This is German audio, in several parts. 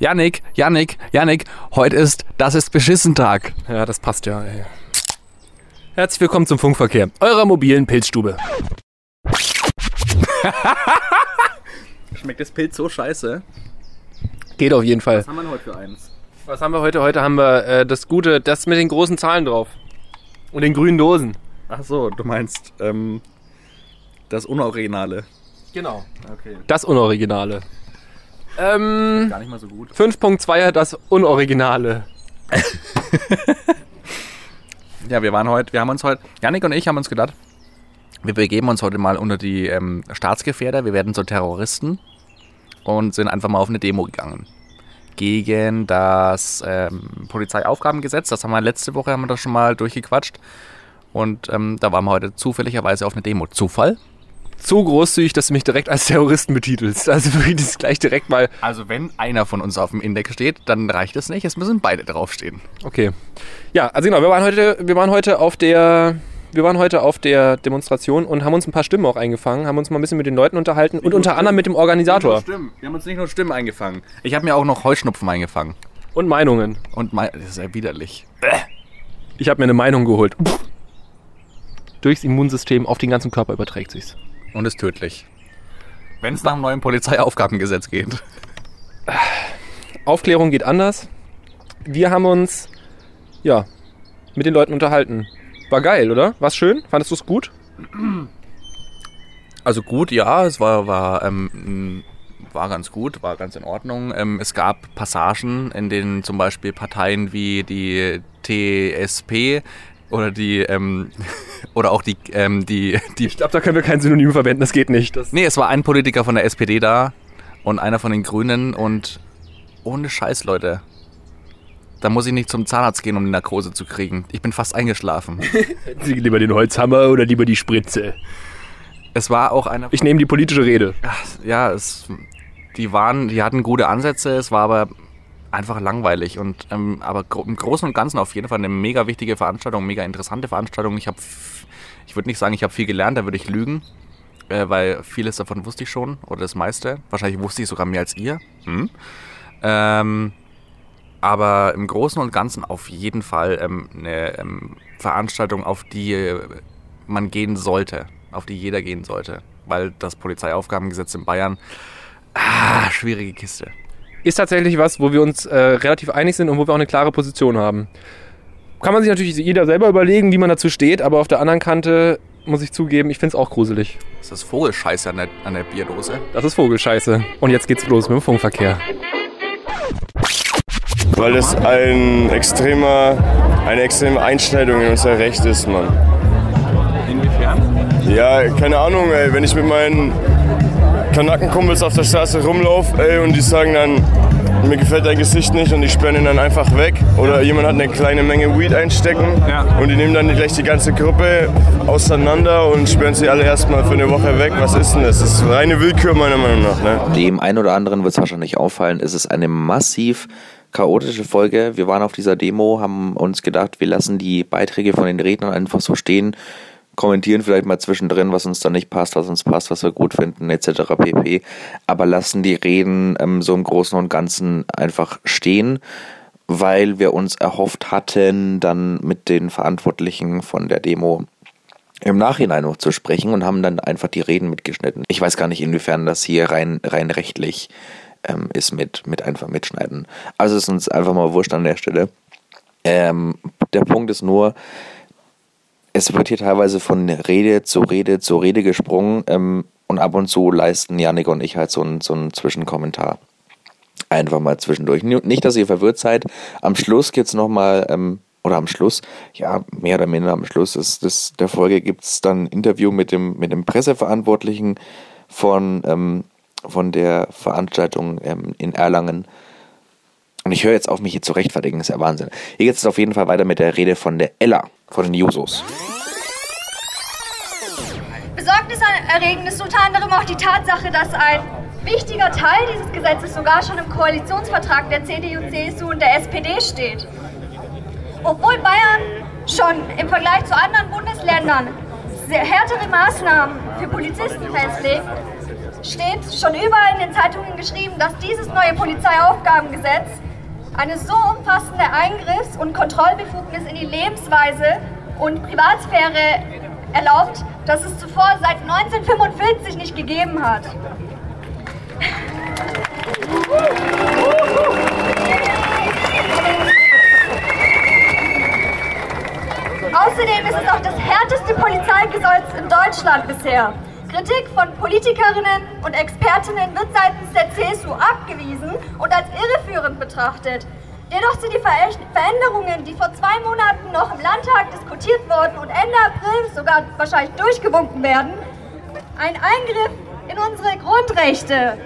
Yannick, Yannick, Yannick, heute ist, das ist Beschissentag. Ja, das passt ja. Ey. Herzlich willkommen zum Funkverkehr, eurer mobilen Pilzstube. Schmeckt das Pilz so scheiße? Geht auf jeden Fall. Was haben wir denn heute für eins? Was haben wir heute? Heute haben wir äh, das Gute, das mit den großen Zahlen drauf. Und den grünen Dosen. Ach so, du meinst ähm, das Unoriginale. Genau. Okay. Das Unoriginale. Ähm, Gar nicht mal so gut. 5.2er, das Unoriginale. Ja, wir waren heute, wir haben uns heute, Yannick und ich haben uns gedacht, wir begeben uns heute mal unter die ähm, Staatsgefährder, wir werden so Terroristen und sind einfach mal auf eine Demo gegangen. Gegen das ähm, Polizeiaufgabengesetz, das haben wir letzte Woche haben wir das schon mal durchgequatscht. Und ähm, da waren wir heute zufälligerweise auf eine Demo. Zufall? Zu großzügig, dass du mich direkt als Terroristen betitelst. Also wirklich das gleich direkt mal. Also wenn einer von uns auf dem Index steht, dann reicht es nicht, es müssen beide draufstehen. Okay. Ja, also genau, wir waren heute, wir waren heute auf der. Wir waren heute auf der Demonstration und haben uns ein paar Stimmen auch eingefangen, haben uns mal ein bisschen mit den Leuten unterhalten und nur unter anderem mit dem Organisator. Stimmen. Wir haben uns nicht nur Stimmen eingefangen. Ich habe mir auch noch Heuschnupfen eingefangen. Und Meinungen. Und mein, das ist ja widerlich. Ich habe mir eine Meinung geholt. Durchs Immunsystem auf den ganzen Körper überträgt sich's. Und ist tödlich. Wenn es nach dem neuen Polizeiaufgabengesetz geht. Aufklärung geht anders. Wir haben uns, ja, mit den Leuten unterhalten. War geil, oder? War's schön? Fandest du es gut? Also gut, ja, es war, war, ähm, war ganz gut, war ganz in Ordnung. Ähm, es gab Passagen, in denen zum Beispiel Parteien wie die TSP oder die, ähm, oder auch die, ähm, die, die Ich glaube, da können wir kein Synonym verwenden, das geht nicht. Das Nee, es war ein Politiker von der SPD da und einer von den Grünen und ohne Scheiß, Leute. Da muss ich nicht zum Zahnarzt gehen, um die Narkose zu kriegen. Ich bin fast eingeschlafen. Sie lieber den Holzhammer oder lieber die Spritze? Es war auch einer. Ich nehme die politische Rede. ja, es, die waren, die hatten gute Ansätze, es war aber einfach langweilig und ähm, aber im Großen und Ganzen auf jeden Fall eine mega wichtige Veranstaltung, mega interessante Veranstaltung. Ich ich würde nicht sagen, ich habe viel gelernt, da würde ich lügen, äh, weil vieles davon wusste ich schon oder das meiste. Wahrscheinlich wusste ich sogar mehr als ihr. Hm? Ähm, aber im Großen und Ganzen auf jeden Fall ähm, eine ähm, Veranstaltung, auf die man gehen sollte, auf die jeder gehen sollte, weil das Polizeiaufgabengesetz in Bayern, ah, schwierige Kiste. Ist tatsächlich was, wo wir uns äh, relativ einig sind und wo wir auch eine klare Position haben. Kann man sich natürlich jeder selber überlegen, wie man dazu steht, aber auf der anderen Kante muss ich zugeben, ich finde es auch gruselig. Das ist Vogelscheiße an der, an der Bierdose. Das ist Vogelscheiße. Und jetzt geht's los mit dem Funkverkehr. Weil das ein extremer, eine extreme Einschneidung in unser Recht ist, Mann. Inwiefern? Ja, keine Ahnung, ey, wenn ich mit meinen Kanackenkumpels auf der Straße rumlaufe, ey, und die sagen dann, mir gefällt dein Gesicht nicht und die sperren ihn dann einfach weg. Oder jemand hat eine kleine Menge Weed einstecken Ja. und die nehmen dann gleich die ganze Gruppe auseinander und sperren sie alle erstmal für eine Woche weg. Was ist denn das? Das ist reine Willkür meiner Meinung nach, ne? Dem einen oder anderen wird es wahrscheinlich auffallen, es ist eine massiv chaotische Folge. Wir waren auf dieser Demo, haben uns gedacht, wir lassen die Beiträge von den Rednern einfach so stehen, kommentieren vielleicht mal zwischendrin, was uns da nicht passt, was uns passt, was wir gut finden, etc. pp. Aber lassen die Reden ähm, so im Großen und Ganzen einfach stehen, weil wir uns erhofft hatten, dann mit den Verantwortlichen von der Demo im Nachhinein noch zu sprechen und haben dann einfach die Reden mitgeschnitten. Ich weiß gar nicht, inwiefern das hier rein, rein rechtlich ähm, ist mit, mit einfach mitschneiden. Also ist uns einfach mal wurscht an der Stelle. Ähm, der Punkt ist nur, es wird hier teilweise von Rede zu Rede zu Rede gesprungen ähm, und ab und zu leisten Janik und ich halt so einen, so Zwischenkommentar. Einfach mal zwischendurch. Nicht, dass ihr verwirrt seid. Am Schluss gibt es nochmal, ähm, oder am Schluss, ja, mehr oder minder am Schluss ist das, der Folge gibt es dann ein Interview mit dem, mit dem Presseverantwortlichen von, ähm, von der Veranstaltung ähm, in Erlangen. Und ich höre jetzt auf, mich hier zu rechtfertigen, ist ja Wahnsinn. Hier geht es auf jeden Fall weiter mit der Rede von der Ella, von den Jusos. Besorgniserregend ist unter anderem auch die Tatsache, dass ein wichtiger Teil dieses Gesetzes sogar schon im Koalitionsvertrag der CDU, CSU und der SPD steht. Obwohl Bayern schon im Vergleich zu anderen Bundesländern sehr härtere Maßnahmen für Polizisten festlegt, steht schon überall in den Zeitungen geschrieben, dass dieses neue Polizeiaufgabengesetz eine so umfassende Eingriffs- und Kontrollbefugnis in die Lebensweise und Privatsphäre erlaubt, dass es zuvor seit 1945 nicht gegeben hat. Außerdem ist es auch das härteste Polizeigesetz in Deutschland bisher. Kritik von Politikerinnen und Expertinnen wird seitens der CSU abgewiesen und als irreführend betrachtet. Dennoch sind die Ver Veränderungen, die vor zwei Monaten noch im Landtag diskutiert wurden und Ende April sogar wahrscheinlich durchgewunken werden, ein Eingriff in unsere Grundrechte.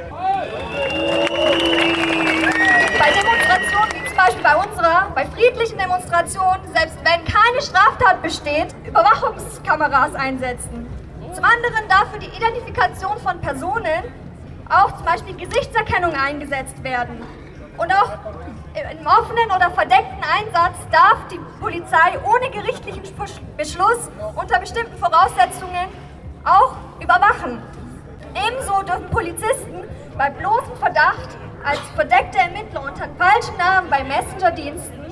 Bei Demonstrationen wie zum Beispiel bei unserer, bei friedlichen Demonstrationen, selbst wenn keine Straftat besteht, Überwachungskameras einsetzen. Zum anderen darf für die Identifikation von Personen auch zum Beispiel Gesichtserkennung eingesetzt werden. Und auch im offenen oder verdeckten Einsatz darf die Polizei ohne gerichtlichen Beschluss unter bestimmten Voraussetzungen auch überwachen. Ebenso dürfen Polizisten bei bloßem Verdacht als verdeckte Ermittler unter falschen Namen bei Messenger-Diensten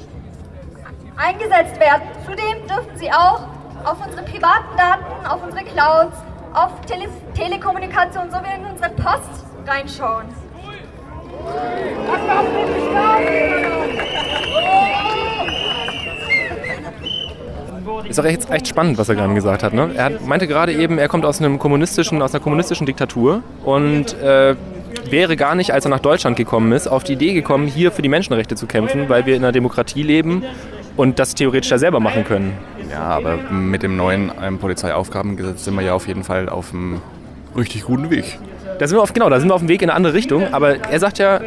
eingesetzt werden. Zudem dürfen sie auch auf unsere privaten Daten, auf unsere Clouds, auf Tele Telekommunikation sowie in unsere Post reinschauen. Ist auch echt, echt spannend, was er gerade gesagt hat. Ne? Er meinte gerade eben, er kommt aus, einem kommunistischen, aus einer kommunistischen Diktatur und äh, wäre gar nicht, als er nach Deutschland gekommen ist, auf die Idee gekommen, hier für die Menschenrechte zu kämpfen, weil wir in einer Demokratie leben und das theoretisch ja selber machen können. Ja, aber mit dem neuen ähm, Polizeiaufgabengesetz sind wir ja auf jeden Fall auf einem richtig guten Weg. Da sind wir auf, genau, da sind wir auf dem Weg in eine andere Richtung, aber er sagt ja,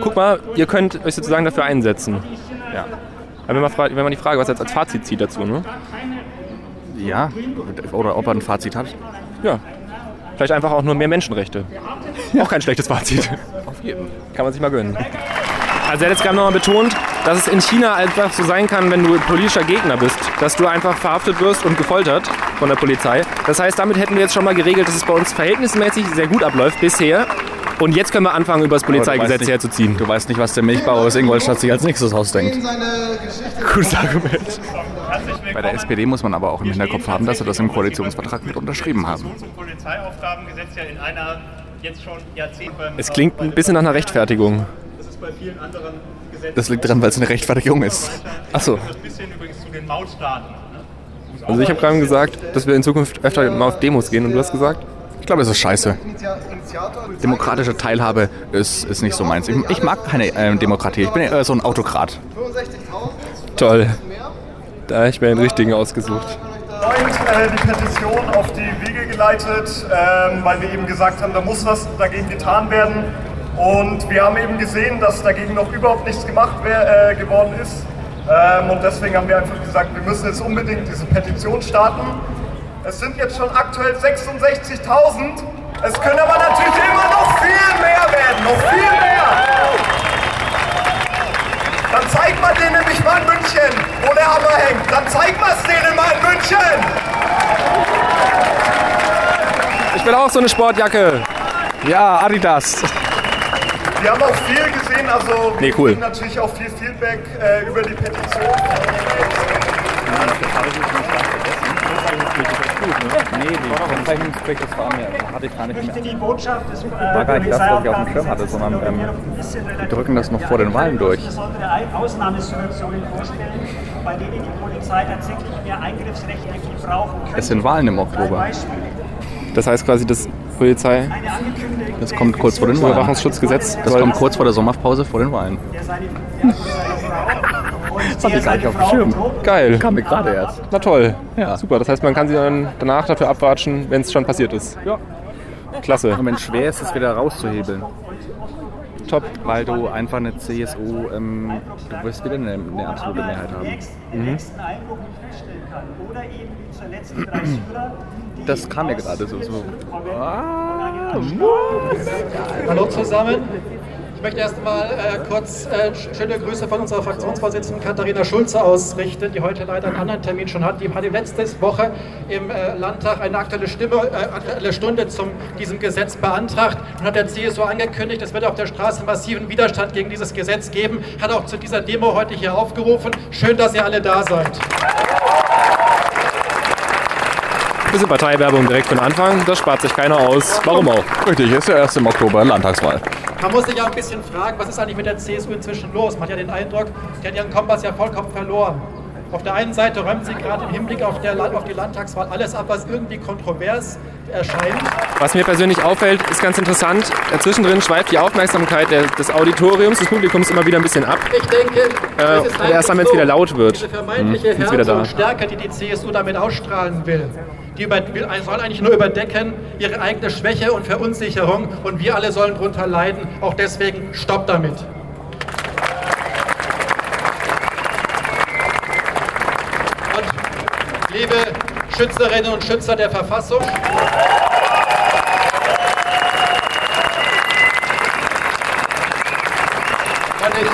guck mal, ihr könnt euch sozusagen dafür einsetzen. Ja. Aber wenn man, fragt, wenn man die Frage, was er jetzt als Fazit zieht dazu, ne? Ja, oder ob er ein Fazit hat. Ja. Vielleicht einfach auch nur mehr Menschenrechte. Auch kein schlechtes Fazit. Auf jeden. Kann man sich mal gönnen. Also er hat jetzt gerade nochmal betont, dass es in China einfach so sein kann, wenn du politischer Gegner bist, dass du einfach verhaftet wirst und gefoltert von der Polizei. Das heißt, damit hätten wir jetzt schon mal geregelt, dass es bei uns verhältnismäßig sehr gut abläuft bisher. Und jetzt können wir anfangen, über das Polizeigesetz nicht, herzuziehen. Du weißt nicht, was der Milchbauer aus Ingolstadt sich als nächstes ausdenkt. Gutes Argument. Bei der SPD muss man aber auch im Hinterkopf haben, dass sie das im Koalitionsvertrag mit unterschrieben haben. Es klingt ein bisschen nach einer Rechtfertigung. Bei vielen anderen Gesetzen. Das liegt daran, weil es eine Rechtfertigung ist. Achso. Das bisschen übrigens zu den Mautstaaten. Also ich habe gerade gesagt, dass wir in Zukunft öfter mal auf Demos gehen und du hast gesagt, Ich glaube, es ist scheiße. Demokratische Teilhabe ist, ist nicht so meins. Ich, ich mag keine äh, Demokratie. Ich bin eher so ein Autokrat. toll. Da habe ich mir den richtigen ausgesucht. Freund äh, die Petition auf die Wege geleitet, ähm, weil wir eben gesagt haben, da muss was dagegen getan werden. Und wir haben eben gesehen, dass dagegen noch überhaupt nichts gemacht wer, äh, geworden ist. Ähm, und deswegen haben wir einfach gesagt, wir müssen jetzt unbedingt diese Petition starten. Es sind jetzt schon aktuell 66.000. Es können aber natürlich immer noch viel mehr werden, noch viel mehr. Dann zeig mal denen nämlich mal in München, wo der Hammer hängt. Dann zeig mal es denen mal in München. Ich will auch so eine Sportjacke. Ja, Adidas. Wir haben auch viel gesehen, also Nee, wir cool. natürlich auch viel Feedback äh, über die Petition. Nee, die Kennzeichnungspflicht, das war mir, hatte ich gar nicht mehr. Die Botschaft des äh, War gar nicht das, was ich auf dem Schirm hatte, sondern ähm, die drücken das noch vor den Wahlen durch. Es sind Wahlen im Oktober. Das heißt quasi, das Polizei Das kommt kurz vor den Wahlen. Überwachungsschutzgesetz Das kommt kurz vor der Sommerpause vor den Wahlen. und hatte ich gar nicht auf dem Schirm. geil. Kam mir gerade erst. Na toll. Ja. Super. Das heißt, man kann sie dann danach dafür abwatschen, wenn es schon passiert ist. Ja. Klasse. Und wenn es schwer ist, es wieder rauszuhebeln. Top. Weil du einfach eine CSU, ähm, du wirst wieder eine, eine absolute Mehrheit haben. den nächsten Einbruch nicht feststellen kann. Oder eben wie zur letzten drei Schüler, die Das kam mir gerade so. so. Hallo zusammen. Ich möchte erst mal äh, kurz äh, schöne Grüße von unserer Fraktionsvorsitzenden Katharina Schulze ausrichten, die heute leider einen anderen Termin schon hat. Die hatte letzte Woche im äh, Landtag eine aktuelle, Stimme, äh, aktuelle Stunde zu diesem Gesetz beantragt und hat der CSU angekündigt, es wird auf der Straße massiven Widerstand gegen dieses Gesetz geben. Hat auch zu dieser Demo heute hier aufgerufen. Schön, dass ihr alle da seid. Bisschen Parteiwerbung direkt von Anfang, das spart sich keiner aus. Warum auch? Richtig, ist ja erst im Oktober Landtagswahl. Man muss sich auch ein bisschen fragen, was ist eigentlich mit der CSU inzwischen los? Man hat ja den Eindruck, die hat ihren Kompass ja vollkommen verloren. Auf der einen Seite räumt sie gerade im Hinblick auf, der, auf die Landtagswahl alles ab, was irgendwie kontrovers erscheint. Was mir persönlich auffällt, ist ganz interessant. Zwischendrin schweift die Aufmerksamkeit der, des Auditoriums, des Publikums immer wieder ein bisschen ab. Ich denke, äh, ist erst dann, wenn es wieder laut wird. Diese vermeintliche Hm, Stärke, die die CSU damit ausstrahlen will, die über, will, soll eigentlich nur überdecken ihre eigene Schwäche und Verunsicherung und wir alle sollen darunter leiden. Auch deswegen Stopp damit. Und liebe Schützerinnen und Schützer der Verfassung,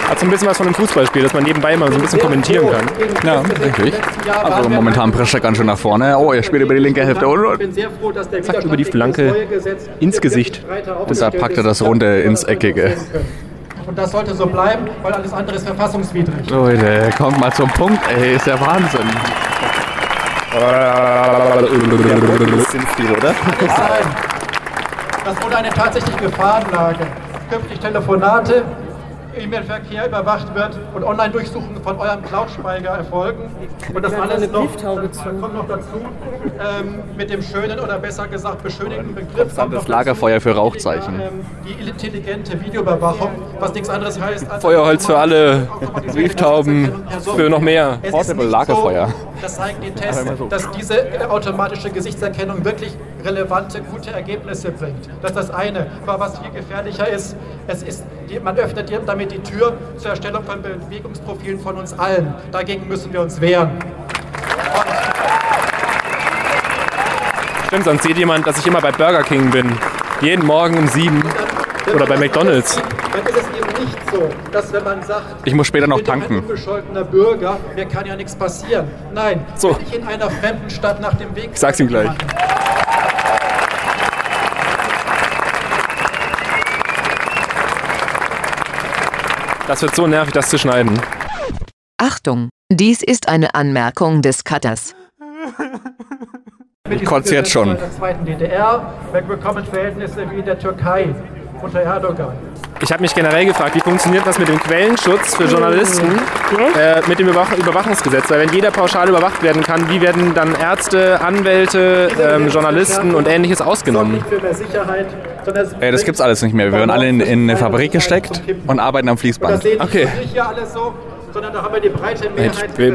Hat so ein bisschen was von einem Fußballspiel, dass man nebenbei mal so ein bisschen kommentieren kann. Ja, richtig. Also momentan prescht er ganz schön nach vorne. Oh, er spielt über die linke Hälfte. Und bin sehr froh, dass der Zack, über die das Flanke ins Gesicht. Und da packt er das runter ins das Eckige. Und das sollte so bleiben, weil alles andere ist verfassungswidrig. Leute, kommt mal zum Punkt, ey, ist ja Wahnsinn. Sinnstil, oder? Alles sein. Das wurde eine tatsächliche Gefahrenlage. Künftig Telefonate, E-Mail-Verkehr überwacht wird und Online-Durchsuchungen von eurem Cloud-Speicher erfolgen. Und das alles noch, dann kommt noch dazu, ähm, mit dem schönen oder besser gesagt beschönigten Begriff. Das Lagerfeuer für Rauchzeichen. ähm, Die intelligente Videoüberwachung, was nichts anderes heißt als Feuerholz für alle, Brieftauben für noch mehr. Portable Lagerfeuer. So, das zeigen die Tests, dass diese automatische Gesichtserkennung wirklich relevante, gute Ergebnisse bringt. Das ist das eine. Aber was viel gefährlicher ist, es ist die, man öffnet damit die Tür zur Erstellung von Bewegungsprofilen von uns allen. Dagegen müssen wir uns wehren. Stimmt, sonst sieht jemand, dass ich immer bei Burger King bin. Jeden Morgen um sieben. Oder bei McDonald's. Dann ist es eben nicht so, dass wenn man sagt, Ich muss später noch ich bin tanken. ein unbescholtener Bürger, mir kann ja nichts passieren. Nein, So. wenn ich in einer fremden Stadt nach dem Weg... Ich sag's ihm gleich. Das wird so nervig, das zu schneiden. Achtung, dies ist eine Anmerkung des Cutters. Mit Kotzt jetzt schon. Der zweiten DDR, bekommen Verhältnisse wie in der Türkei unter Erdogan. Ich habe mich generell gefragt, wie funktioniert das mit dem Quellenschutz für Journalisten äh, mit dem Überwach Überwachungsgesetz? Weil wenn jeder pauschal überwacht werden kann, wie werden dann Ärzte, Anwälte, ähm, Journalisten und ähnliches ausgenommen? Ey, das gibt's alles nicht mehr. Wir werden alle in, in eine Fabrik gesteckt und arbeiten am Fließband. Okay.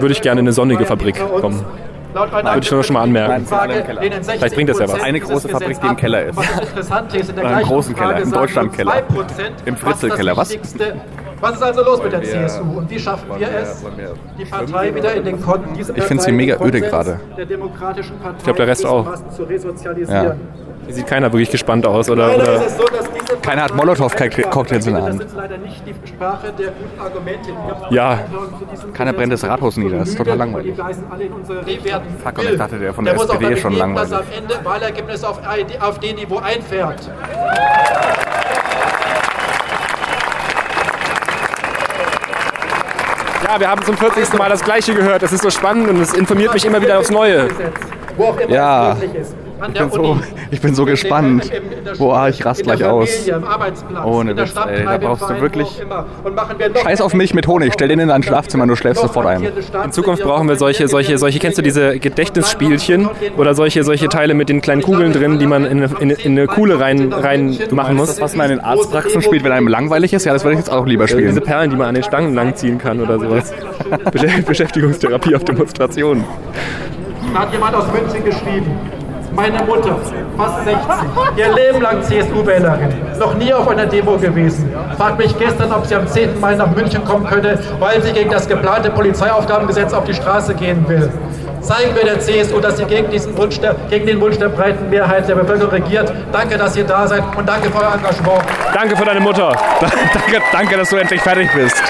würde ich gerne in eine sonnige Fabrik kommen. Laut einer Würde ich nur schon mal anmerken. 60 Vielleicht bringt das ja was. Eine große Fabrik, die im. Keller ist. Ist, in gleichen großen Keller, Umfrage im Deutschlandkeller. nur 2%, Im Fritzelkeller, was? Was ist also los mit der CSU und wie schaffen wir es, die Partei wieder in den Kon diese Ich Partei hier mega öde gerade. Der demokratischen Partei Ich glaub, der Rest auch. Hier sieht keiner wirklich gespannt aus, oder? Oder ist es so, dass diese Keiner hat Molotow-Cocktails in der Das Hand. ist leider nicht die Sprache der guten Argumente. Ja. Keiner brennt das Rathaus nieder, das ist total langweilig. Die Gleisen alle in unsere Reh werden Fuck, und ich dachte, der von der auch SPD ist schon dass langweilig. am Ende Wahlergebnis auf AfD-Niveau einfährt. Ja, wir haben zum 40. Mal das Gleiche gehört. Das ist so spannend und es informiert mich immer wieder aufs Neue. Wo auch immer Ja. Ich der bin so, Uni, ich bin so gespannt. Boah, ich rast gleich aus. Ohne Witz, ey, da brauchst du wirklich- wo auch immer. Und machen wir noch Scheiß auf Milch mit Honig, stell den in dein Schlafzimmer, du schläfst sofort ein. In Zukunft brauchen wir solche, solche, solche, kennst du diese Gedächtnisspielchen oder solche, solche Teile mit den kleinen Kugeln drin, die man in eine, in, in eine Kuhle rein, rein machen muss? Was man in Arztpraxen spielt, wenn einem langweilig ist, ja, das würde ich jetzt auch lieber Diese spielen. Perlen, die man an den Stangen langziehen kann oder sowas. Besch- Beschäftigungstherapie auf Demonstrationen. Da hat jemand aus München geschrieben. Meine Mutter, fast 60, ihr Leben lang CSU-Wählerin, noch nie auf einer Demo gewesen. Fragt mich gestern, ob sie am 10. Mai nach München kommen könne, weil sie gegen das geplante Polizeiaufgabengesetz auf die Straße gehen will. Zeigen wir der CSU, dass sie gegen, diesen Wunsch der, gegen den Wunsch der breiten Mehrheit der Bevölkerung regiert. Danke, dass ihr da seid und danke für euer Engagement. Danke für deine Mutter. danke, danke, dass du endlich fertig bist.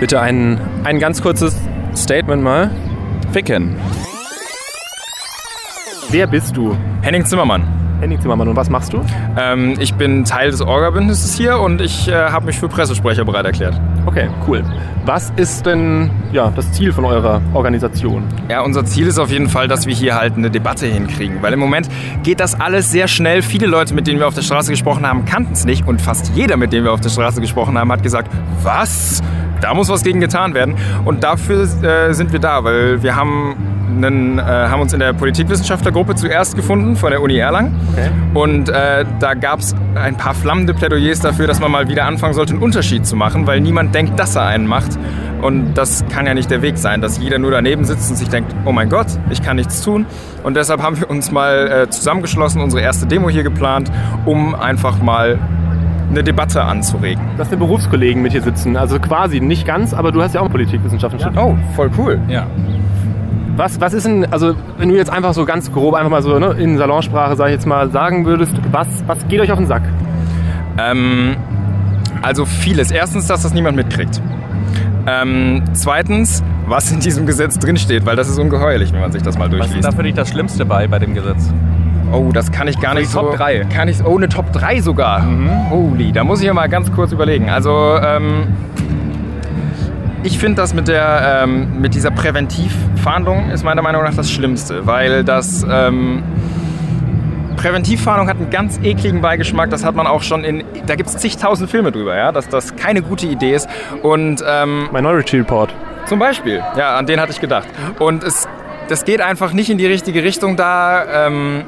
Bitte ein, ein ganz kurzes Statement mal. Ficken. Wer bist du? Henning Zimmermann. Henning Zimmermann, und was machst du? Ähm, ich bin Teil des Orga-Bündnisses hier und ich äh, habe mich für Pressesprecher bereit erklärt. Okay, cool. Was ist denn ja, das Ziel von eurer Organisation? Ja, unser Ziel ist auf jeden Fall, dass wir hier halt eine Debatte hinkriegen, weil im Moment geht das alles sehr schnell. Viele Leute, mit denen wir auf der Straße gesprochen haben, kannten es nicht und fast jeder, mit dem wir auf der Straße gesprochen haben, hat gesagt, was? Da muss was gegen getan werden. Und dafür äh, sind wir da, weil wir haben einen, äh, haben uns in der Politikwissenschaftlergruppe zuerst gefunden von der Uni Erlangen. Okay. Und äh, da gab es ein paar flammende Plädoyers dafür, dass man mal wieder anfangen sollte, einen Unterschied zu machen, weil niemand denkt, dass er einen macht. Und das kann ja nicht der Weg sein, dass jeder nur daneben sitzt und sich denkt, oh mein Gott, ich kann nichts tun. Und deshalb haben wir uns mal äh, zusammengeschlossen, unsere erste Demo hier geplant, um einfach mal eine Debatte anzuregen. Dass wir Berufskollegen mit hier sitzen. Also quasi, nicht ganz, aber du hast ja auch Politikwissenschaften studiert. Oh, voll cool. Ja. Was, was ist denn, also wenn du jetzt einfach so ganz grob, einfach mal so ne, in Salonsprache, sag ich jetzt mal, sagen würdest, was, was geht euch auf den Sack? Ähm, also vieles. Erstens, dass das niemand mitkriegt. Ähm, zweitens, was in diesem Gesetz drinsteht, weil das ist ungeheuerlich, wenn man sich das mal Was ist durchliest. da für dich das Schlimmste bei, bei dem Gesetz? Oh, das kann ich gar So nicht die Top so. drei. Kann ich, oh, eine Top 3 sogar. Holy, da muss ich ja mal ganz kurz überlegen. Also, ähm, ich finde das mit, der, ähm, mit dieser Präventivfahndung ist meiner Meinung nach das Schlimmste, weil das ähm, Präventivfahndung hat einen ganz ekligen Beigeschmack. Das hat man auch schon in, da gibt es zigtausend Filme drüber, ja, dass das keine gute Idee ist. Und ähm, Minority Report. zum Beispiel, ja, an den hatte ich gedacht. Und es, das geht einfach nicht in die richtige Richtung da. Ähm,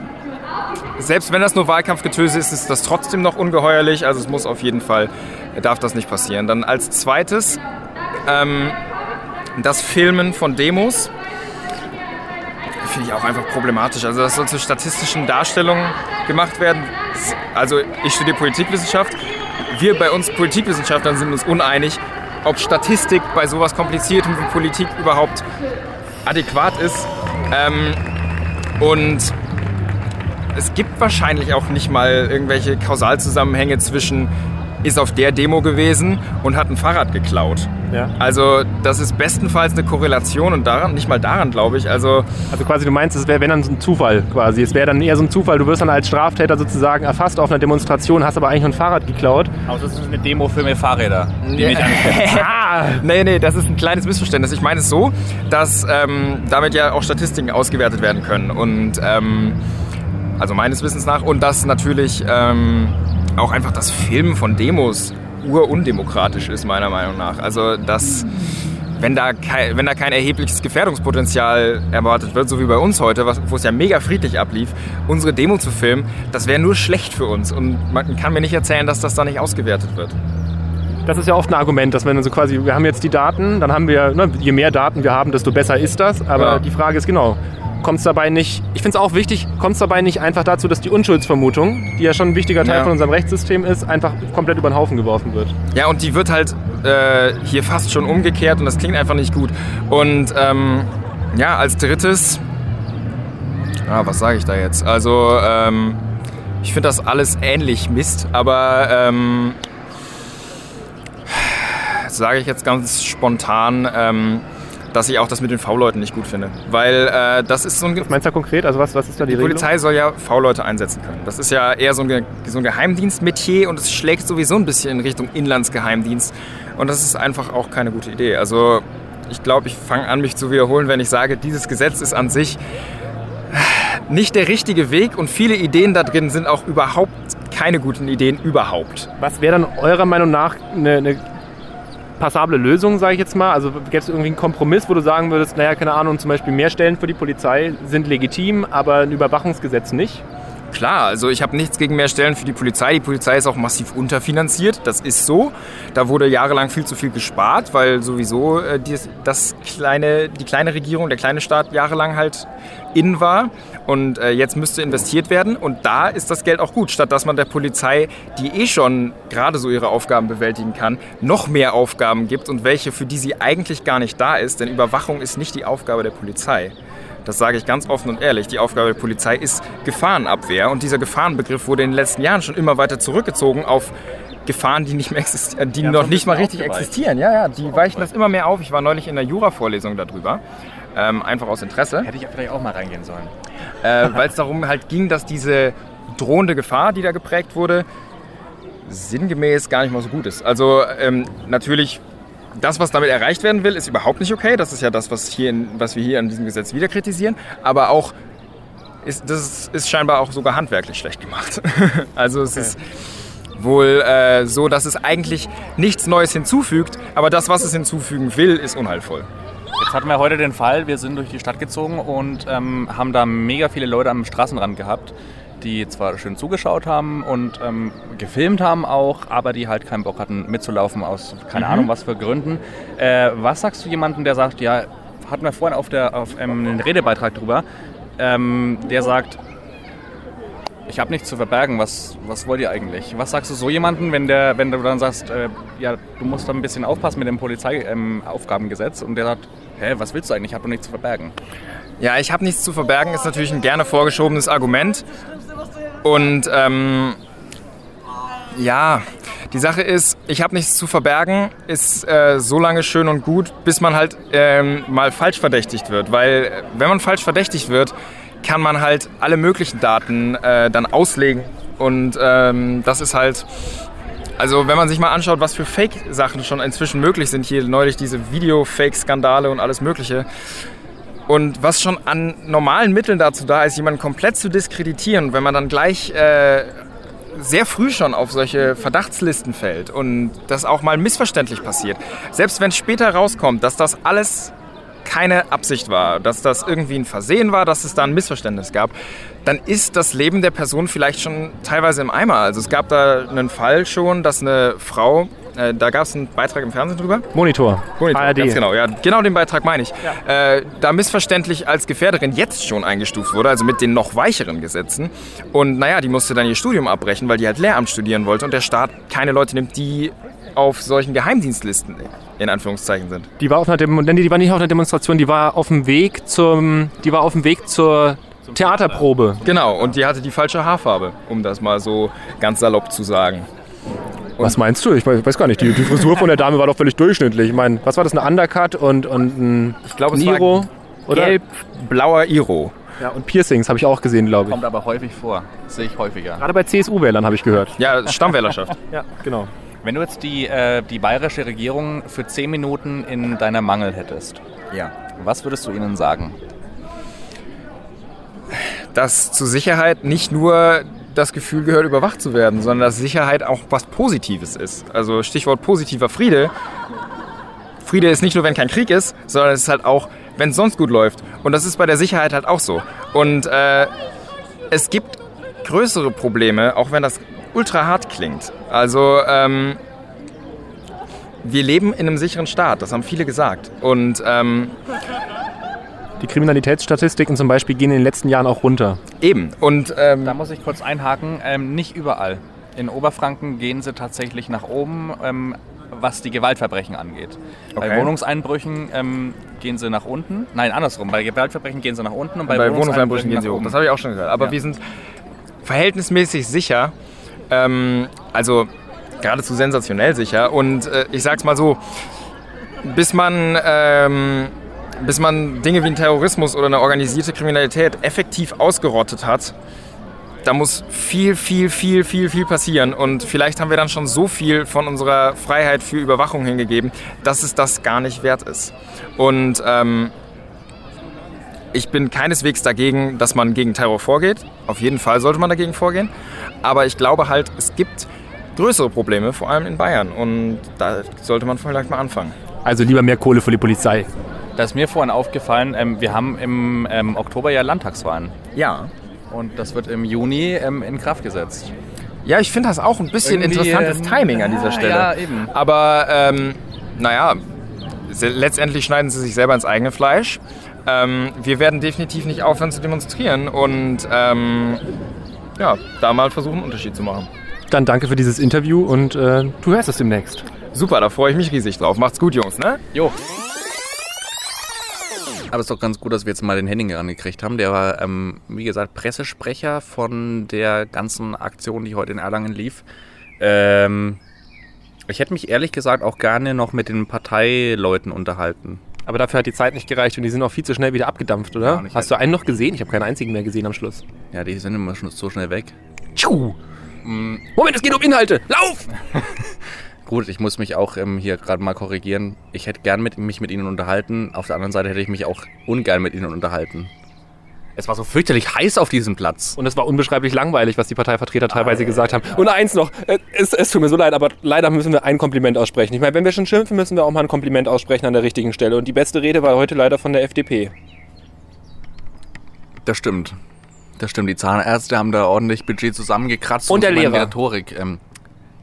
selbst wenn das nur Wahlkampfgetöse ist, ist das trotzdem noch ungeheuerlich. Also es muss auf jeden Fall, darf das nicht passieren. Dann als zweites ähm, das Filmen von Demos. Finde ich auch einfach problematisch. Also das soll zu statistischen Darstellungen gemacht werden. Also ich studiere Politikwissenschaft. Wir bei uns Politikwissenschaftlern sind uns uneinig, ob Statistik bei sowas Kompliziertem wie Politik überhaupt adäquat ist. Ähm, und es gibt wahrscheinlich auch nicht mal irgendwelche Kausalzusammenhänge zwischen ist auf der Demo gewesen und hat ein Fahrrad geklaut. Ja. Also das ist bestenfalls eine Korrelation und daran, nicht mal daran glaube ich. Also Also quasi du meinst, es wäre wenn dann so ein Zufall quasi. Es wäre dann eher so ein Zufall, du wirst dann als Straftäter sozusagen erfasst auf einer Demonstration, hast aber eigentlich nur ein Fahrrad geklaut. Also das ist eine Demo für mehr Fahrräder, die nicht anerkennen. ah, nee, nee, das ist ein kleines Missverständnis. Ich meine es so, dass ähm, damit ja auch Statistiken ausgewertet werden können. Und ähm, also meines Wissens nach. Und dass natürlich ähm, auch einfach das Filmen von Demos urundemokratisch ist, meiner Meinung nach. Also dass wenn da, kein, wenn da kein erhebliches Gefährdungspotenzial erwartet wird, so wie bei uns heute, was, wo es ja mega friedlich ablief, unsere Demo zu filmen, das wäre nur schlecht für uns. Und man kann mir nicht erzählen, dass das da nicht ausgewertet wird. Das ist ja oft ein Argument, dass wenn so quasi, wir haben jetzt die Daten, dann haben wir, ne, je mehr Daten wir haben, desto besser ist das. Aber Ja. die Frage ist genau, kommt es dabei nicht, ich finde es auch wichtig, kommt es dabei nicht einfach dazu, dass die Unschuldsvermutung, die ja schon ein wichtiger Teil Ja. von unserem Rechtssystem ist, einfach komplett über den Haufen geworfen wird? Ja, und die wird halt äh, hier fast schon umgekehrt und das klingt einfach nicht gut. Und ähm, ja, als drittes, ah, was sage ich da jetzt? Also, ähm, ich finde das alles ähnlich Mist, aber ähm, sage ich jetzt ganz spontan, ähm, dass ich auch das mit den V-Leuten nicht gut finde. Weil äh, das ist so ein... Was meinst du da konkret? Also was, was ist da die, Die Regelung? Polizei soll ja V-Leute einsetzen können. Das ist ja eher so ein, so ein Geheimdienstmetier und es schlägt sowieso ein bisschen in Richtung Inlandsgeheimdienst. Und das ist einfach auch keine gute Idee. Also ich glaube, ich fange an, mich zu wiederholen, wenn ich sage, dieses Gesetz ist an sich nicht der richtige Weg und viele Ideen da drin sind auch überhaupt keine guten Ideen überhaupt. Was wäre dann eurer Meinung nach eine, eine passable Lösung, sage ich jetzt mal? Also gäbe es irgendwie einen Kompromiss, wo du sagen würdest, naja, keine Ahnung, zum Beispiel mehr Stellen für die Polizei sind legitim, aber ein Überwachungsgesetz nicht? Klar, also ich habe nichts gegen mehr Stellen für die Polizei. Die Polizei ist auch massiv unterfinanziert, das ist so. Da wurde jahrelang viel zu viel gespart, weil sowieso äh, die, das kleine, die kleine Regierung, der kleine Staat jahrelang halt in war. Und äh, jetzt müsste investiert werden. Und da ist das Geld auch gut, statt dass man der Polizei, die eh schon gerade so ihre Aufgaben bewältigen kann, noch mehr Aufgaben gibt und welche, für die sie eigentlich gar nicht da ist. Denn Überwachung ist nicht die Aufgabe der Polizei. Das sage ich ganz offen und ehrlich. Die Aufgabe der Polizei ist Gefahrenabwehr. Und dieser Gefahrenbegriff wurde in den letzten Jahren schon immer weiter zurückgezogen auf Gefahren, die, nicht mehr existieren, die ja, noch nicht mal richtig existieren. Ja, ja, die weichen das immer mehr auf. Ich war neulich in der Jura-Vorlesung darüber. Ähm, einfach aus Interesse. Hätte ich vielleicht auch mal reingehen sollen. Äh, Weil es darum halt ging, dass diese drohende Gefahr, die da geprägt wurde, sinngemäß gar nicht mal so gut ist. Also ähm, natürlich das, was damit erreicht werden will, ist überhaupt nicht okay. Das ist ja das, was, hier in, was wir hier an diesem Gesetz wieder kritisieren. Aber auch, ist, das ist scheinbar auch sogar handwerklich schlecht gemacht. also es okay. ist wohl äh, so, dass es eigentlich nichts Neues hinzufügt, aber das, was es hinzufügen will, ist unheilvoll. Jetzt hatten wir heute den Fall, wir sind durch die Stadt gezogen und ähm, haben da mega viele Leute am Straßenrand gehabt die zwar schön zugeschaut haben und ähm, gefilmt haben auch, aber die halt keinen Bock hatten mitzulaufen aus keine mhm. Ahnung was für Gründen. Äh, was sagst du jemandem, der sagt, ja, hatten wir vorhin auf, der, auf ähm, einen Redebeitrag drüber, ähm, der sagt, ich habe nichts zu verbergen, was, was wollt ihr eigentlich? Was sagst du so jemandem, wenn, der, wenn du dann sagst, äh, ja, du musst da ein bisschen aufpassen mit dem Polizeiaufgabengesetz ähm, und der sagt, hä, was willst du eigentlich, ich habe doch nichts zu verbergen? Ja, ich habe nichts zu verbergen, ist natürlich ein gerne vorgeschobenes Argument. Und ähm, ja, die Sache ist, ich habe nichts zu verbergen, ist äh, so lange schön und gut, bis man halt ähm, mal falsch verdächtigt wird. Weil wenn man falsch verdächtigt wird, kann man halt alle möglichen Daten äh, dann auslegen. Und ähm, das ist halt, also wenn man sich mal anschaut, was für Fake-Sachen schon inzwischen möglich sind, hier neulich diese Video-Fake-Skandale und alles Mögliche, und was schon an normalen Mitteln dazu da ist, jemanden komplett zu diskreditieren, wenn man dann gleich äh, sehr früh schon auf solche Verdachtslisten fällt und das auch mal missverständlich passiert, selbst wenn später rauskommt, dass das alles keine Absicht war, dass das irgendwie ein Versehen war, dass es da ein Missverständnis gab, dann ist das Leben der Person vielleicht schon teilweise im Eimer. Also es gab da einen Fall schon, dass eine Frau äh, da gab es einen Beitrag im Fernsehen drüber. Monitor. Monitor, ARD. ganz genau. Ja, genau den Beitrag meine ich. Ja. Äh, da missverständlich als Gefährderin jetzt schon eingestuft wurde, also mit den noch weicheren Gesetzen. Und naja, die musste dann ihr Studium abbrechen, weil die halt Lehramt studieren wollte und der Staat keine Leute nimmt, die auf solchen Geheimdienstlisten in Anführungszeichen sind. Die war auf einer Dem die war nicht auf einer Demonstration, die war auf dem Weg zum die war auf dem Weg zur Theaterprobe. Genau, und die hatte die falsche Haarfarbe, um das mal so ganz salopp zu sagen. Was meinst du? Ich weiß gar nicht. Die, die, Frisur von der Dame war doch völlig durchschnittlich. Ich meine, was war das? Ein Undercut und, und ein ich glaube, es Iro? War gelb-blauer Iro. Ja, und Piercings habe ich auch gesehen, glaube ich. Kommt aber häufig vor. Sehe ich häufiger. Gerade bei CSU-Wählern habe ich gehört. Ja, Stammwählerschaft. ja, genau. Wenn du jetzt die, äh, die bayerische Regierung für 10 Minuten in deiner Mangel hättest, ja. was würdest du ihnen sagen? Dass zur Sicherheit nicht nur das Gefühl gehört, überwacht zu werden, sondern dass Sicherheit auch was Positives ist. Also Stichwort positiver Friede. Friede ist nicht nur, wenn kein Krieg ist, sondern es ist halt auch, wenn es sonst gut läuft. Und das ist bei der Sicherheit halt auch so. Und äh, es gibt größere Probleme, auch wenn das ultra hart klingt. Also ähm, wir leben in einem sicheren Staat, das haben viele gesagt. Und ähm, die Kriminalitätsstatistiken zum Beispiel gehen in den letzten Jahren auch runter. Eben. Und ähm, da muss ich kurz einhaken. Ähm, nicht überall. In Oberfranken gehen sie tatsächlich nach oben, ähm, was die Gewaltverbrechen angeht. Okay. Bei Wohnungseinbrüchen ähm, gehen sie nach unten. Nein, andersrum. Bei Gewaltverbrechen gehen sie nach unten und bei, bei Wohnungseinbrüchen, Wohnungseinbrüchen gehen sie hoch. Das habe ich auch schon gehört. Aber ja. wir sind verhältnismäßig sicher. Ähm, also geradezu sensationell sicher. Und äh, ich sag's mal so, bis man ähm, bis man Dinge wie einen Terrorismus oder eine organisierte Kriminalität effektiv ausgerottet hat, da muss viel, viel, viel, viel, viel passieren. Und vielleicht haben wir dann schon so viel von unserer Freiheit für Überwachung hingegeben, dass es das gar nicht wert ist. Und ähm, ich bin keineswegs dagegen, dass man gegen Terror vorgeht. Auf jeden Fall sollte man dagegen vorgehen. Aber ich glaube halt, es gibt größere Probleme, vor allem in Bayern. Und da sollte man vielleicht mal anfangen. Also lieber mehr Kohle für die Polizei. Da ist mir vorhin aufgefallen, ähm, wir haben im ähm, Oktober ja Landtagswahlen. Ja. Und das wird im Juni ähm, in Kraft gesetzt. Ja, ich finde das auch ein bisschen Irgendwie, interessantes ähm, Timing an dieser Stelle. ja, eben. Aber ähm, naja, letztendlich schneiden sie sich selber ins eigene Fleisch. Ähm, wir werden definitiv nicht aufhören zu demonstrieren und ähm, ja, da mal versuchen, einen Unterschied zu machen. Dann danke für dieses Interview und äh, du hörst es demnächst. Super, da freue ich mich riesig drauf. Macht's gut, Jungs, ne? Jo. Aber es ist doch ganz gut, dass wir jetzt mal den Henning herangekriegt haben. Der war, ähm, wie gesagt, Pressesprecher von der ganzen Aktion, die heute in Erlangen lief. Ähm, ich hätte mich ehrlich gesagt auch gerne noch mit den Parteileuten unterhalten. Aber dafür hat die Zeit nicht gereicht und die sind auch viel zu schnell wieder abgedampft, oder? Hast du einen noch gesehen? Ich habe keinen einzigen mehr gesehen am Schluss. Ja, die sind immer schon so schnell weg. Tschuh. Mm, Moment, es geht um Inhalte. Lauf! Gut, ich muss mich auch ähm, hier gerade mal korrigieren. Ich hätte gern mit, mich mit Ihnen unterhalten. Auf der anderen Seite hätte ich mich auch ungern mit Ihnen unterhalten. Es war so fürchterlich heiß auf diesem Platz. Und es war unbeschreiblich langweilig, was die Parteivertreter teilweise gesagt haben. Und eins noch, äh, es, es tut mir so leid, aber leider müssen wir ein Kompliment aussprechen. Ich meine, wenn wir schon schimpfen, müssen wir auch mal ein Kompliment aussprechen an der richtigen Stelle. Und die beste Rede war heute leider von der FDP. Das stimmt. Das stimmt. Die Zahnärzte haben da ordentlich Budget zusammengekratzt. Und der so meine Lehrer. Rhetorik. Ähm,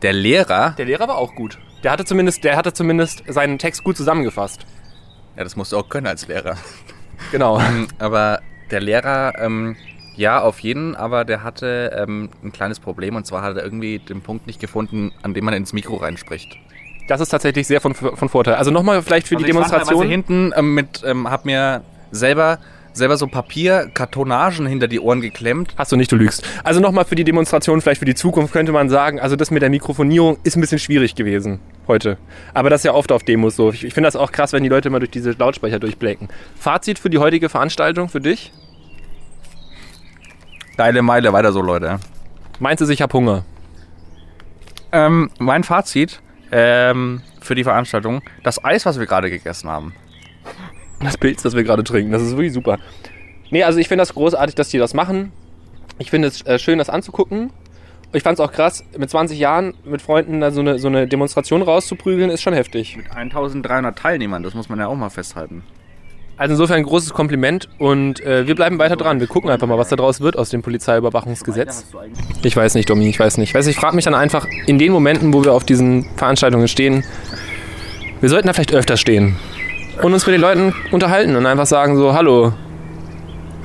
der Lehrer? Der Lehrer war auch gut. Der hatte zumindest, der hatte zumindest seinen Text gut zusammengefasst. Ja, das musst du auch können als Lehrer. Genau. Ähm, aber der Lehrer, ähm, ja, auf jeden, aber der hatte ähm, ein kleines Problem. Und zwar hat er irgendwie den Punkt nicht gefunden, an dem man ins Mikro reinspricht. Das ist tatsächlich sehr von, von Vorteil. Also nochmal vielleicht für die Also ich stand Demonstration. hinten ähm, mit, ähm, hab mir selber, selber so Papierkartonagen hinter die Ohren geklemmt. Hast du nicht, du lügst. Also nochmal für die Demonstration, vielleicht für die Zukunft könnte man sagen, also das mit der Mikrofonierung ist ein bisschen schwierig gewesen heute. Aber das ist ja oft auf Demos so. Ich, ich finde das auch krass, wenn die Leute mal durch diese Lautsprecher durchbläken. Fazit für die heutige Veranstaltung für dich? Geile Meile, weiter so, Leute. Meinst du, ich hab Hunger? Ähm, mein Fazit ähm, für die Veranstaltung, das Eis, was wir gerade gegessen haben. Das Pilz, das wir gerade trinken, das ist wirklich super. Nee, also ich finde das großartig, dass die das machen. Ich finde es äh, schön, das anzugucken. Ich fand es auch krass, mit 20 Jahren mit Freunden da so eine, so eine Demonstration rauszuprügeln, ist schon heftig. Mit 1300 Teilnehmern, das muss man ja auch mal festhalten. Also insofern ein großes Kompliment und äh, wir bleiben weiter dran. Wir gucken einfach mal, was da draus wird aus dem Polizeiüberwachungsgesetz. Ich weiß nicht, Domi, ich weiß nicht. Ich weiß, ich frage mich dann einfach in den Momenten, wo wir auf diesen Veranstaltungen stehen, wir sollten da vielleicht öfter stehen und uns mit den Leuten unterhalten und einfach sagen so, hallo,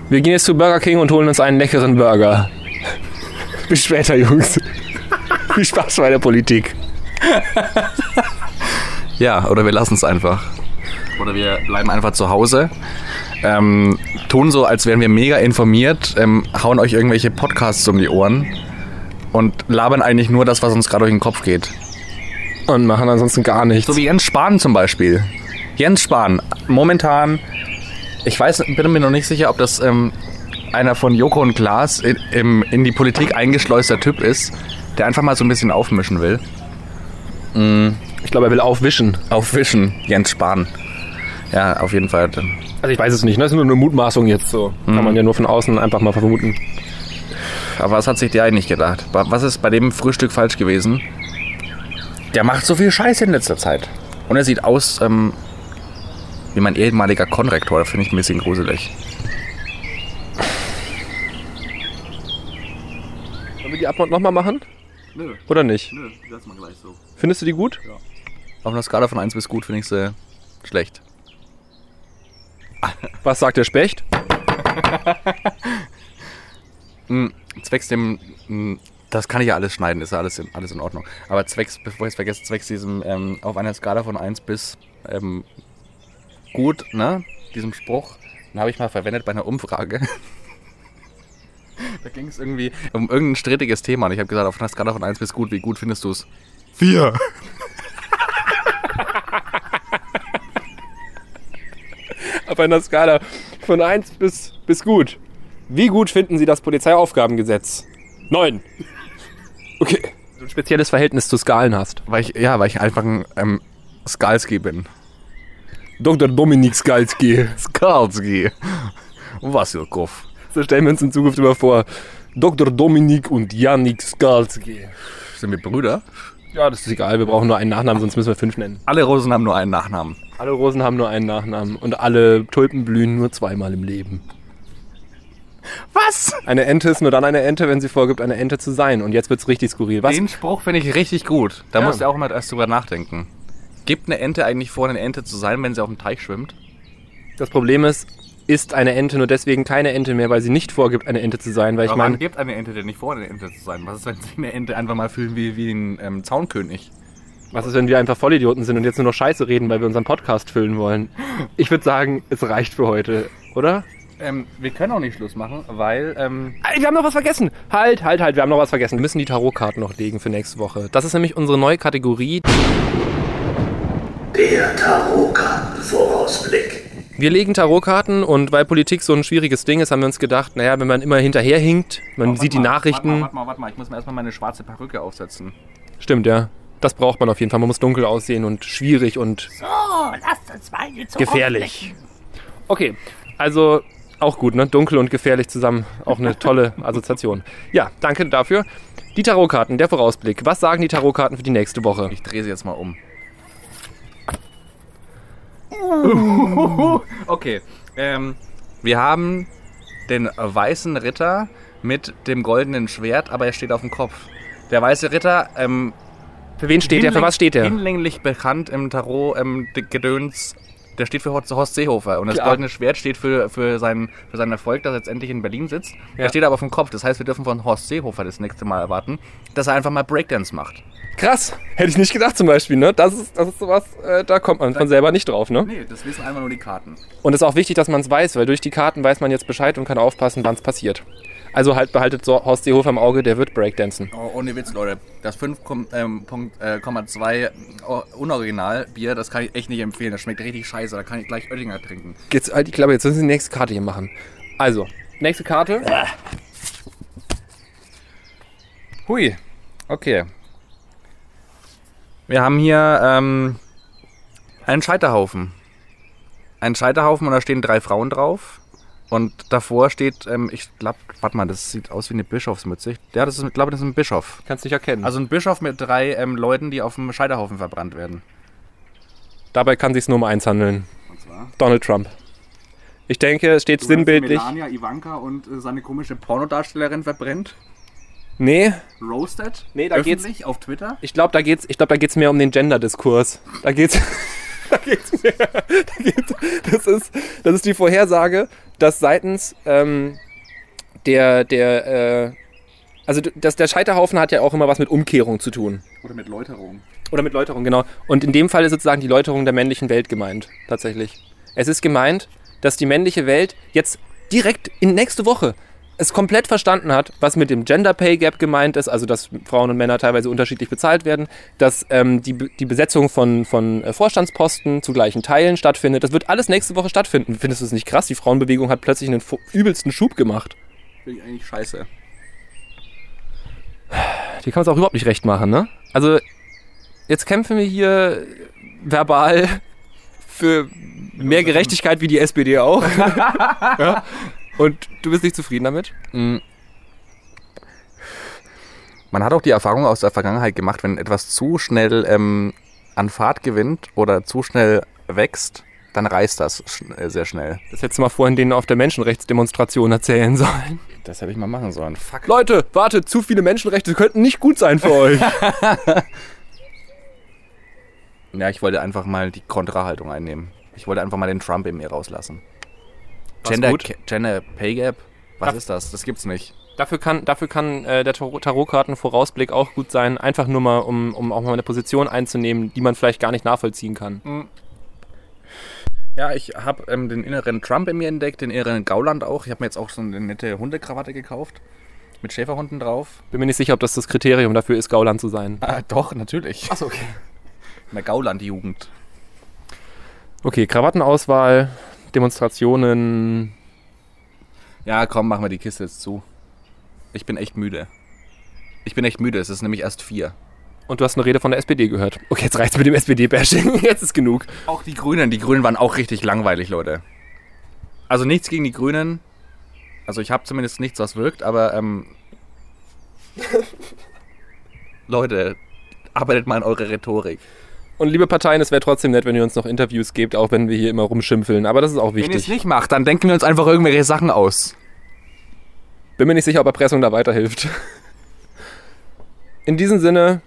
wir gehen jetzt zu Burger King und holen uns einen leckeren Burger. Bis später, Jungs. Viel Spaß bei der Politik. Ja, oder wir lassen es einfach. Oder wir bleiben einfach zu Hause, ähm, tun so, als wären wir mega informiert, ähm, hauen euch irgendwelche Podcasts um die Ohren und labern eigentlich nur das, was uns gerade durch den Kopf geht. Und machen ansonsten gar nichts. So wie Jens Spahn zum Beispiel. Jens Spahn, momentan, ich weiß, bin mir noch nicht sicher, ob das ähm, einer von Joko und Klaas in, im, in die Politik eingeschleuster Typ ist, der einfach mal so ein bisschen aufmischen will. Mm, Ich glaube, er will aufwischen. aufwischen, Jens Spahn. Ja, auf jeden Fall. Also ich weiß es nicht, ne? das ist nur eine Mutmaßung jetzt so. Kann man ja nur von außen einfach mal vermuten. Aber was hat sich der eigentlich gedacht? Wa- Was ist bei dem Frühstück falsch gewesen? Der macht so viel Scheiße in letzter Zeit. Und er sieht aus ähm, wie mein ehemaliger Konrektor. Das finde ich ein bisschen gruselig. Sollen wir die Abmord nochmal machen? Nö. Oder nicht? Nö, lass mal gleich so. Findest du die gut? Auf einer Skala von 1 bis gut finde ich sie schlecht. Was sagt der Specht? Mm, Zwecks dem. mm, Das kann ich ja alles schneiden, ist ja alles in, alles in Ordnung. Aber zwecks, bevor ich es vergesse, zwecks diesem, ähm, auf einer Skala von 1 bis ähm, gut, ne? Diesem Spruch, den habe ich mal verwendet bei einer Umfrage. da ging es irgendwie um irgendein strittiges Thema und ich habe gesagt, auf einer Skala von 1 bis gut, wie gut findest du es? Vier. Auf einer Skala von 1 bis, bis gut. Wie gut finden Sie das Polizeiaufgabengesetz? 9. Okay. Du ein spezielles Verhältnis zu Skalen hast. Weil ich, ja, weil ich einfach ein ähm, Skalski bin. Dr. Dominik Skalski. Skalski. Wassilkov. So stellen wir uns in Zukunft immer vor. Dr. Dominik und Janik Skalski. Sind wir Brüder? Ja, das ist egal. Wir brauchen nur einen Nachnamen, sonst müssen wir fünf nennen. Alle Rosen haben nur einen Nachnamen. Alle Rosen haben nur einen Nachnamen und alle Tulpen blühen nur zweimal im Leben. Was? Eine Ente ist nur dann eine Ente, wenn sie vorgibt, eine Ente zu sein. Und jetzt wird's richtig skurril. Was? Den Spruch finde ich richtig gut. Da Ja. musst du auch mal erst drüber nachdenken. Gibt eine Ente eigentlich vor, eine Ente zu sein, wenn sie auf dem Teich schwimmt? Das Problem ist, ist eine Ente nur deswegen keine Ente mehr, weil sie nicht vorgibt, eine Ente zu sein. Weil ich Aber wann meine, gibt eine Ente denn nicht vor, eine Ente zu sein? Was ist, wenn sich eine Ente einfach mal fühlen wie, wie ein ähm, Zaunkönig? was ist, wenn wir einfach Vollidioten sind und jetzt nur noch Scheiße reden, weil wir unseren Podcast füllen wollen? Ich würde sagen, es reicht für heute, oder? Ähm, wir können auch nicht Schluss machen, weil ähm, Ey, wir haben noch was vergessen. Halt, halt, halt, wir haben noch was vergessen. Wir müssen die Tarotkarten noch legen für nächste Woche. Das ist nämlich unsere neue Kategorie. Der Tarotkartenvorausblick. Wir legen Tarotkarten und weil Politik so ein schwieriges Ding ist, haben wir uns gedacht, naja, wenn man immer hinterherhinkt, man Oh, sieht die mal, Nachrichten. Warte mal, warte mal, warte mal. Ich muss mir erstmal meine schwarze Perücke aufsetzen. Stimmt, ja. Das braucht man auf jeden Fall. Man muss dunkel aussehen und schwierig und So, lasst uns mal die Zukunft gefährlich. Okay, also auch gut, ne? Dunkel und gefährlich zusammen. Auch eine tolle Assoziation. Ja, danke dafür. Die Tarotkarten, der Vorausblick. Was sagen die Tarotkarten für die nächste Woche? Ich drehe sie jetzt mal um. Okay, ähm, wir haben den weißen Ritter mit dem goldenen Schwert, aber er steht auf dem Kopf. Der weiße Ritter, ähm, Für wen steht der? Für was steht der? Hinlänglich bekannt im Tarot ähm, Gedöns. Der steht für Horst, Seehofer und das Klar. goldene Schwert steht für, für, seinen, für seinen Erfolg, dass er jetzt endlich in Berlin sitzt. Ja. Er steht aber auf dem Kopf. Das heißt, wir dürfen von Horst Seehofer das nächste Mal erwarten, dass er einfach mal Breakdance macht. Krass, hätte ich nicht gedacht zum Beispiel, ne? Das ist, das ist sowas, äh, da kommt man von selber nicht drauf, ne? Nee, das wissen einfach nur die Karten. Und es ist auch wichtig, dass man es weiß, weil durch die Karten weiß man jetzt Bescheid und kann aufpassen, wann es passiert. Also halt behaltet so Horst Seehofer im Auge, der wird Breakdancen. Oh, ohne Witz, Leute. Das 5,2 ähm, äh, oh, Unoriginal-Bier, das kann ich echt nicht empfehlen. Das schmeckt richtig scheiße. Da kann ich gleich Oettinger trinken. Jetzt halt die Klappe, jetzt müssen Sie die nächste Karte hier machen. Also, nächste Karte. Hui. Okay. Wir haben hier ähm, einen Scheiterhaufen. Einen Scheiterhaufen und da stehen drei Frauen drauf. Und davor steht, ähm, ich glaube, warte mal, das sieht aus wie eine Bischofsmütze. Ja, das ist, ich glaube, das ist ein Bischof. Kannst nicht erkennen. Also ein Bischof mit drei ähm, Leuten, die auf dem Scheiterhaufen verbrannt werden. Dabei kann sich nur um eins handeln. Und zwar? Donald Trump. Ich denke, es steht sinnbildlich. Melania, Ivanka und äh, seine komische Pornodarstellerin verbrennt. Nee, Roasted? Nee, da geht's- Öffentlich auf Twitter? ich glaube, da geht's, ich glaube, da geht's mehr um den Gender-Diskurs. Da geht's, da geht's mehr, da geht's, das ist, das ist die Vorhersage, dass seitens ähm, der, der, äh, also das, der Scheiterhaufen hat ja auch immer was mit Umkehrung zu tun. Oder mit Läuterung. Oder mit Läuterung, genau. Und in dem Fall ist sozusagen die Läuterung der männlichen Welt gemeint, tatsächlich. Es ist gemeint, dass die männliche Welt jetzt direkt in nächste Woche es komplett verstanden hat, was mit dem Gender Pay Gap gemeint ist, also dass Frauen und Männer teilweise unterschiedlich bezahlt werden, dass ähm, die, die Besetzung von, von äh, Vorstandsposten zu gleichen Teilen stattfindet. Das wird alles nächste Woche stattfinden. Findest du es nicht krass? Die Frauenbewegung hat plötzlich einen übelsten Schub gemacht. Finde ich eigentlich scheiße. Die kann man es auch überhaupt nicht recht machen, ne? Also, jetzt kämpfen wir hier verbal für mehr Gerechtigkeit wie die SPD auch. ja? Und du bist nicht zufrieden damit? Man hat auch die Erfahrung aus der Vergangenheit gemacht, wenn etwas zu schnell ähm, an Fahrt gewinnt oder zu schnell wächst, dann reißt das äh, sehr schnell. Das hättest du mal vorhin denen auf der Menschenrechtsdemonstration erzählen sollen. Das hätte ich mal machen sollen. Fuck. Leute, wartet, zu viele Menschenrechte könnten nicht gut sein für euch. Ja, ich wollte einfach mal die Kontrahaltung einnehmen. Ich wollte einfach mal den Trump in mir rauslassen. Gender, Gender Pay Gap? Was Darf- ist das? Das gibt's nicht. Dafür kann, dafür kann äh, der Tarot- Tarotkarten-Vorausblick auch gut sein, einfach nur mal, um, um auch mal eine Position einzunehmen, die man vielleicht gar nicht nachvollziehen kann. Ja, ich habe ähm, den inneren Trump in mir entdeckt, den inneren Gauland auch. Ich habe mir jetzt auch so eine nette Hundekrawatte gekauft. Mit Schäferhunden drauf. Bin mir nicht sicher, ob das das Kriterium dafür ist, Gauland zu sein. Ah, doch, natürlich. Achso, okay. In der Gauland-Jugend. Okay, Krawattenauswahl, Demonstrationen. Ja, komm, machen wir die Kiste jetzt zu. Ich bin echt müde. Ich bin echt müde, es ist nämlich erst vier. Und du hast eine Rede von der SPD gehört. Okay, jetzt reicht's mit dem SPD-Bashing. Jetzt ist genug. Auch die Grünen, die Grünen waren auch richtig langweilig, Leute. Also nichts gegen die Grünen. Also ich habe zumindest nichts, was wirkt, aber ähm, Leute, arbeitet mal an eurer Rhetorik. Und liebe Parteien, es wäre trotzdem nett, wenn ihr uns noch Interviews gebt, auch wenn wir hier immer rumschimpfeln. Aber das ist auch Wenn ihr es wichtig. nicht macht, dann denken wir uns einfach irgendwelche Sachen aus. Bin mir nicht sicher, ob Erpressung da weiterhilft. In diesem Sinne,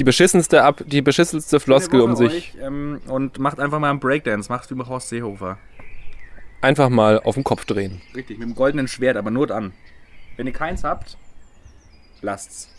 die beschissenste, ab, die beschissenste Floskel um sich Euch, ähm, und macht einfach mal einen Breakdance. Macht wie mit Horst Seehofer. einfach mal auf den Kopf drehen. Richtig, mit dem goldenen Schwert, aber nur dann. Wenn ihr keins habt, lasst's.